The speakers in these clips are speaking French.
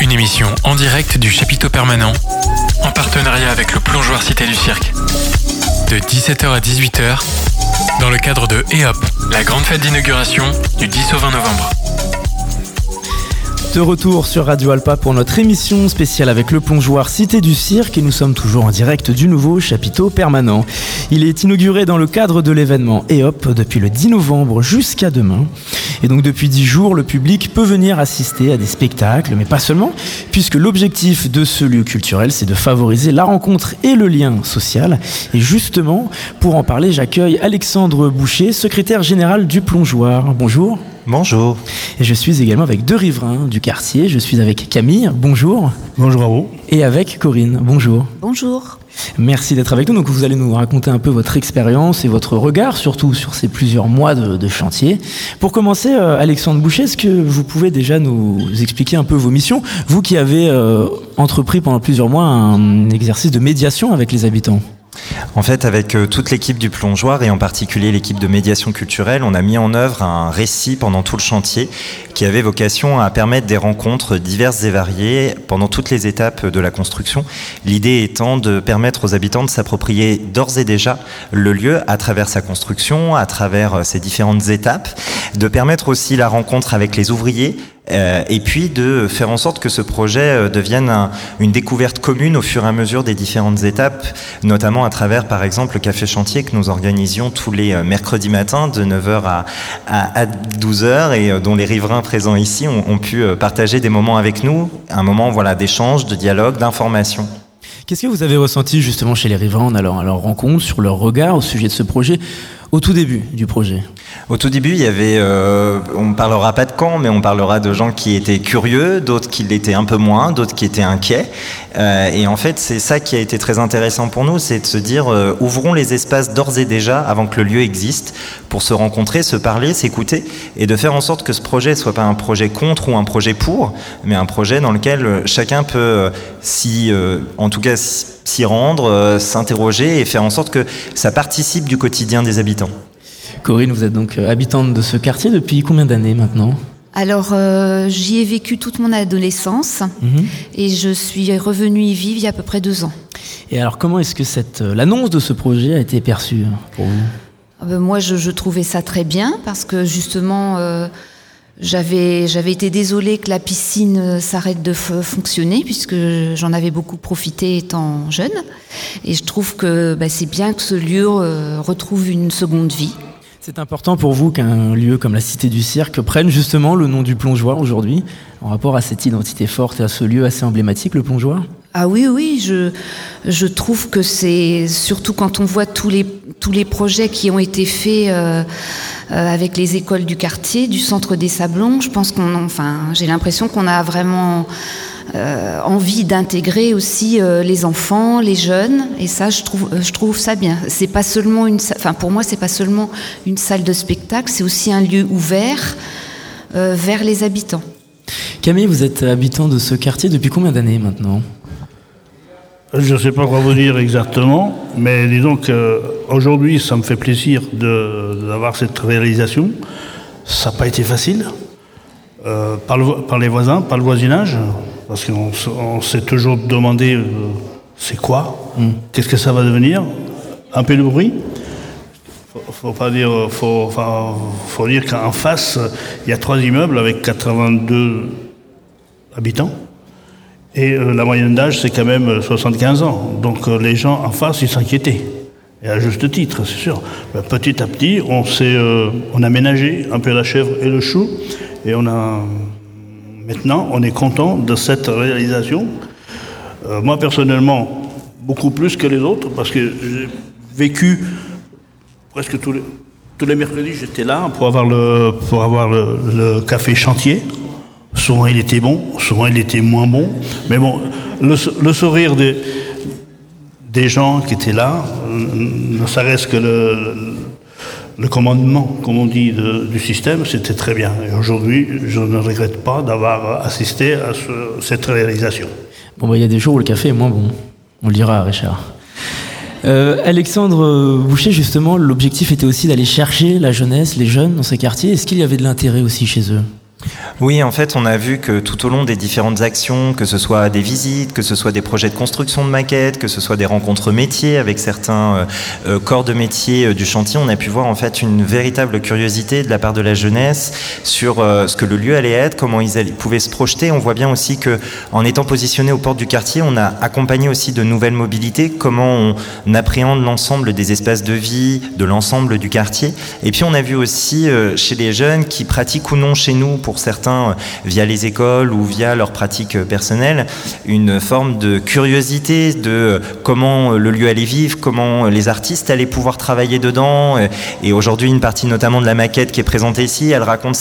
Une émission en direct du chapiteau permanent, en partenariat avec le plongeoir Cité du Cirque. De 17h à 18h, dans le cadre de EOP, la grande fête d'inauguration du 10 au 20 novembre. De retour sur Radio Alpa pour notre émission spéciale avec le plongeoir Cité du Cirque et nous sommes toujours en direct du nouveau chapiteau permanent. Il est inauguré dans le cadre de l'événement EOP depuis le 10 novembre jusqu'à demain. Et donc depuis 10 jours, le public peut venir assister à des spectacles, mais pas seulement, puisque l'objectif de ce lieu culturel, c'est de favoriser la rencontre et le lien social. Et justement, pour en parler, j'accueille Alexandre Boucher, secrétaire général du plongeoir. Bonjour. Bonjour. Et je suis également avec deux riverains du quartier. Je suis avec Camille, bonjour. Bonjour à vous. Et avec Corinne, bonjour. Bonjour. Merci d'être avec nous. Donc vous allez nous raconter un peu votre expérience et votre regard, surtout sur ces plusieurs mois de, de chantier. Pour commencer, euh, Alexandre Boucher, est-ce que vous pouvez déjà nous expliquer un peu vos missions? Vous qui avez euh, entrepris pendant plusieurs mois un exercice de médiation avec les habitants. En fait, avec euh, toute l'équipe du plongeoir et en particulier l'équipe de médiation culturelle, on a mis en œuvre un récit pendant tout le chantier qui avait vocation à permettre des rencontres diverses et variées pendant toutes les étapes de la construction. L'idée étant de permettre aux habitants de s'approprier d'ores et déjà le lieu à travers sa construction, à travers euh, ses différentes étapes, de permettre aussi la rencontre avec les ouvriers, euh, et puis de faire en sorte que ce projet euh, devienne un, une découverte commune au fur et à mesure des différentes étapes, notamment à travers par exemple le café chantier que nous organisions tous les euh, mercredis matins de 9h à, à, à 12h et dont les riverains présents ici ont, ont pu partager des moments avec nous, un moment voilà d'échange, de dialogue, d'information. Qu'est-ce que vous avez ressenti justement chez les riverains en allant à leur rencontre, sur leur regard au sujet de ce projet au tout début du projet? Au tout début, il y avait, euh, on parlera pas de camp, mais on parlera de gens qui étaient curieux, d'autres qui l'étaient un peu moins, d'autres qui étaient inquiets. Euh, et en fait, c'est ça qui a été très intéressant pour nous, c'est de se dire, euh, ouvrons les espaces d'ores et déjà avant que le lieu existe, pour se rencontrer, se parler, s'écouter, et de faire en sorte que ce projet soit pas un projet contre ou un projet pour, mais un projet dans lequel chacun peut, si, en tout cas, s'y rendre, s'interroger et faire en sorte que ça participe du quotidien des habitants. Corinne, vous êtes donc habitante de ce quartier depuis combien d'années maintenant? Alors, euh, j'y ai vécu toute mon adolescence Mhm. mmh. et je suis revenue y vivre il y a à peu près deux ans. Et alors, comment est-ce que cette l'annonce de ce projet a été perçue pour vous? Euh, Moi, je, je, trouvais ça très bien parce que justement, euh, j'avais j'avais été désolée que la piscine s'arrête de fonctionner puisque j'en avais beaucoup profité étant jeune. Et je trouve que bah, c'est bien que ce lieu euh, retrouve une seconde vie. C'est important pour vous qu'un lieu comme la Cité du Cirque prenne justement le nom du plongeoir aujourd'hui, en rapport à cette identité forte et à ce lieu assez emblématique, le plongeoir? Ah oui, oui, je, je trouve que c'est surtout quand on voit tous les, tous les projets qui ont été faits euh, euh, avec les écoles du quartier, du centre des Sablons, je pense qu'on, enfin, j'ai l'impression qu'on a vraiment euh, envie d'intégrer aussi euh, les enfants, les jeunes, et ça, je trouve, je trouve ça bien. C'est pas seulement une, enfin, pour moi, c'est pas seulement une salle de spectacle, c'est aussi un lieu ouvert euh, vers les habitants. Camille, vous êtes habitant de ce quartier depuis combien d'années maintenant? Je ne sais pas quoi vous dire exactement, mais disons qu'aujourd'hui, ça me fait plaisir d'avoir cette réalisation. Ça n'a pas été facile, euh, par, le, par, les voisins, par le voisinage, parce qu'on s'est toujours demandé euh, c'est quoi, mm. qu'est-ce que ça va devenir, un peu de bruit. Faut, faut pas dire, enfin, faut dire qu'en face, il y a trois immeubles avec 82 habitants. Et euh, la moyenne d'âge, c'est quand même 75 ans. Donc euh, les gens en face, ils s'inquiétaient. Et à juste titre, c'est sûr. Petit à petit, on s'est euh, on a ménagé un peu la chèvre et le chou. Et on a. Maintenant, on est content de cette réalisation. Euh, moi, personnellement, beaucoup plus que les autres, parce que j'ai vécu presque tous les, tous les mercredis, j'étais là pour avoir le, pour avoir le, café chantier. Souvent il était bon, souvent il était moins bon. Mais bon, le, sourire des, des, gens qui étaient là, ne serait-ce que le, le, commandement, comme on dit, du système, c'était très bien. Et aujourd'hui, je ne regrette pas d'avoir assisté à ce, cette réalisation. Bon, il bah, y a des jours où le café est moins bon. On le dira, Richard. Euh, Alexandre Boucher, justement, l'objectif était aussi d'aller chercher la jeunesse, les jeunes dans ces quartiers. Est-ce qu'il y avait de l'intérêt aussi chez eux? Oui, en fait, on a vu que tout au long des différentes actions, que ce soit des visites, que ce soit des projets de construction de maquettes, que ce soit des rencontres métiers avec certains euh, euh, corps de métier euh, du chantier, on a pu voir en fait une véritable curiosité de la part de la jeunesse sur ce que le lieu allait être, comment ils pouvaient se projeter. On voit bien aussi que, en étant positionné aux portes du quartier, on a accompagné aussi de nouvelles mobilités, comment on appréhende l'ensemble des espaces de vie, de l'ensemble du quartier. Et puis on a vu aussi chez les jeunes qui pratiquent ou non chez nous pour certains euh, via les écoles ou via leurs pratiques personnelles, une forme de curiosité de comment le lieu allait vivre, comment les artistes allaient pouvoir travailler dedans. Et aujourd'hui, une partie notamment de la maquette qui est présentée ici, elle raconte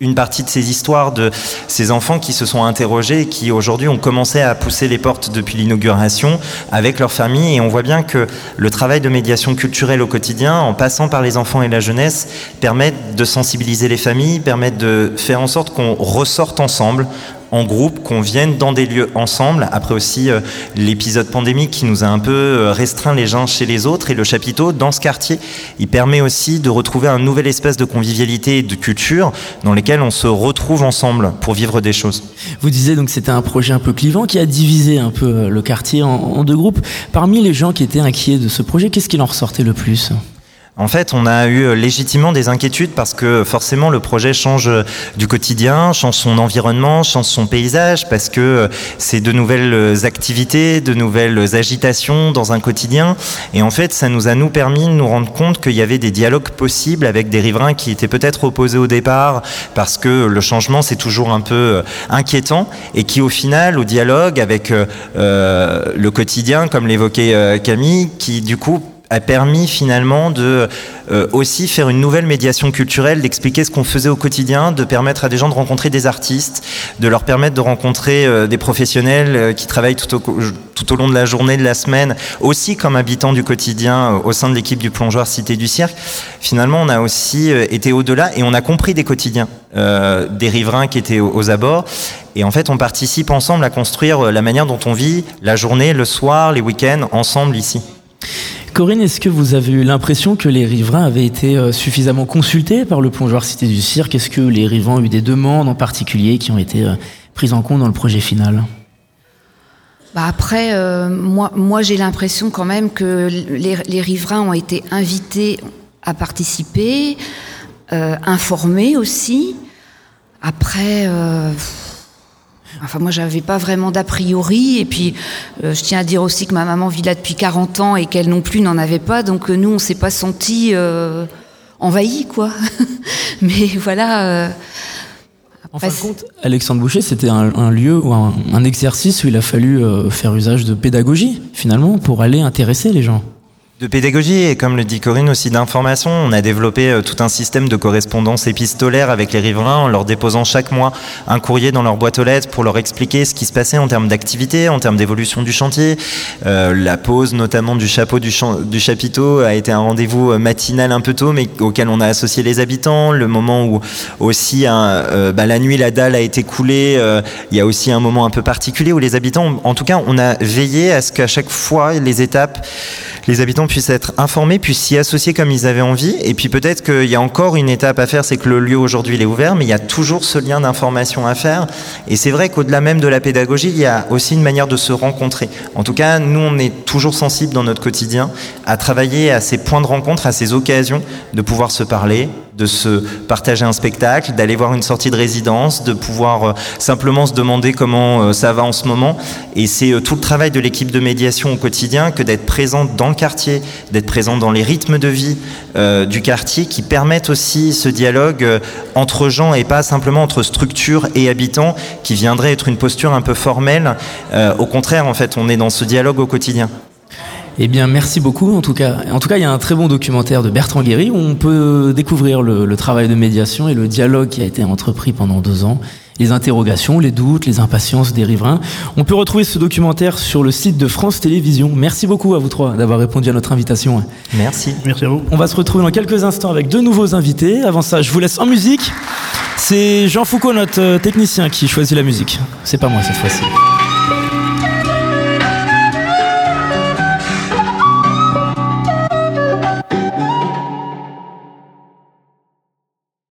une partie de ces histoires de ces enfants qui se sont interrogés qui aujourd'hui ont commencé à pousser les portes depuis l'inauguration avec leur famille. Et on voit bien que le travail de médiation culturelle au quotidien, en passant par les enfants et la jeunesse, permet de sensibiliser les familles, permet de faire en sorte qu'on ressorte ensemble en groupe, qu'on vienne dans des lieux ensemble. Après aussi euh, l'épisode pandémique qui nous a un peu euh, restreint les uns chez les autres et le chapiteau dans ce quartier, il permet aussi de retrouver un nouvel espace de convivialité et de culture dans lequel on se retrouve ensemble pour vivre des choses. Vous disiez donc que c'était un projet un peu clivant qui a divisé un peu euh, le quartier en deux groupes. Parmi les gens qui étaient inquiets de ce projet, qu'est-ce qui en ressortait le plus? En fait, on a eu euh, légitimement des inquiétudes parce que forcément le projet change euh, du quotidien, change son environnement, change son paysage, parce que euh, c'est de nouvelles activités, de nouvelles agitations dans un quotidien. Et en fait, ça nous a nous permis de nous rendre compte qu'il y avait des dialogues possibles avec des riverains qui étaient peut-être opposés au départ, parce que le changement c'est toujours un peu inquiétant, et qui au final, au dialogue avec le quotidien, comme l'évoquait Camille, qui du coup a permis finalement de euh, aussi faire une nouvelle médiation culturelle, d'expliquer ce qu'on faisait au quotidien, de permettre à des gens de rencontrer des artistes, de leur permettre de rencontrer euh, des professionnels euh, qui travaillent tout au, tout au long de la journée, de la semaine, aussi comme habitants du quotidien au sein de l'équipe du plongeoir Cité du Cirque. Finalement, on a aussi été au-delà et on a compris des quotidiens des riverains qui étaient aux abords. Et en fait, on participe ensemble à construire la manière dont on vit la journée, le soir, les week-ends, ensemble ici. Corinne, est-ce que vous avez eu l'impression que les riverains avaient été euh, suffisamment consultés par le plongeoir Cité du Cirque? Est-ce que les riverains ont eu des demandes en particulier qui ont été euh, prises en compte dans le projet final? Bah après, euh, moi, moi j'ai l'impression quand même que les, riverains ont été invités à participer, informés aussi. Après, Enfin, moi, j'avais pas vraiment d'a priori. Et puis, euh, je tiens à dire aussi que ma maman vit là depuis 40 ans et qu'elle non plus n'en avait pas. Donc, euh, nous, on s'est pas senti euh, envahis, quoi. Mais voilà. en fin de compte, Alexandre Boucher, c'était un, lieu ou un, un, exercice où il a fallu faire usage de pédagogie, finalement, pour aller intéresser les gens. De pédagogie et comme le dit Corinne aussi d'information, on a développé euh, tout un système de correspondance épistolaire avec les riverains en leur déposant chaque mois un courrier dans leur boîte aux lettres pour leur expliquer ce qui se passait en termes d'activité, en termes d'évolution du chantier. Euh, la pose notamment du chapeau du, chapiteau a été un rendez-vous euh, matinal un peu tôt mais auquel on a associé les habitants. Le moment où aussi un, bah, la nuit la dalle a été coulée, il y a aussi un moment un peu particulier où les habitants, en tout cas on a veillé à ce qu'à chaque fois les étapes les habitants puissent être informés, puissent s'y associer comme ils avaient envie. Et puis peut-être qu'il y a encore une étape à faire, c'est que le lieu aujourd'hui il est ouvert, mais il y a toujours ce lien d'information à faire. Et c'est vrai qu'au-delà même de la pédagogie, il y a aussi une manière de se rencontrer. En tout cas, nous, on est toujours sensible dans notre quotidien à travailler à ces points de rencontre, à ces occasions de pouvoir se parler, de se partager un spectacle, d'aller voir une sortie de résidence, de pouvoir euh, simplement se demander comment euh, ça va en ce moment. Et c'est euh, tout le travail de l'équipe de médiation au quotidien que d'être présente dans le quartier, d'être présente dans les rythmes de vie du quartier qui permettent aussi ce dialogue entre gens et pas simplement entre structures et habitants qui viendrait être une posture un peu formelle. au contraire, en fait, on est dans ce dialogue au quotidien. Eh bien, merci beaucoup. En tout cas, en tout cas, il y a un très bon documentaire de Bertrand Guéry où on peut découvrir le, travail de médiation et le dialogue qui a été entrepris pendant deux ans, les interrogations, les doutes, les impatiences des riverains. On peut retrouver ce documentaire sur le site de France Télévisions. Merci beaucoup à vous trois d'avoir répondu à notre invitation. Merci. Merci à vous. On va se retrouver dans quelques instants avec deux nouveaux invités. Avant ça, je vous laisse en musique. C'est Jean Foucault, notre technicien, qui choisit la musique. C'est pas moi cette fois-ci.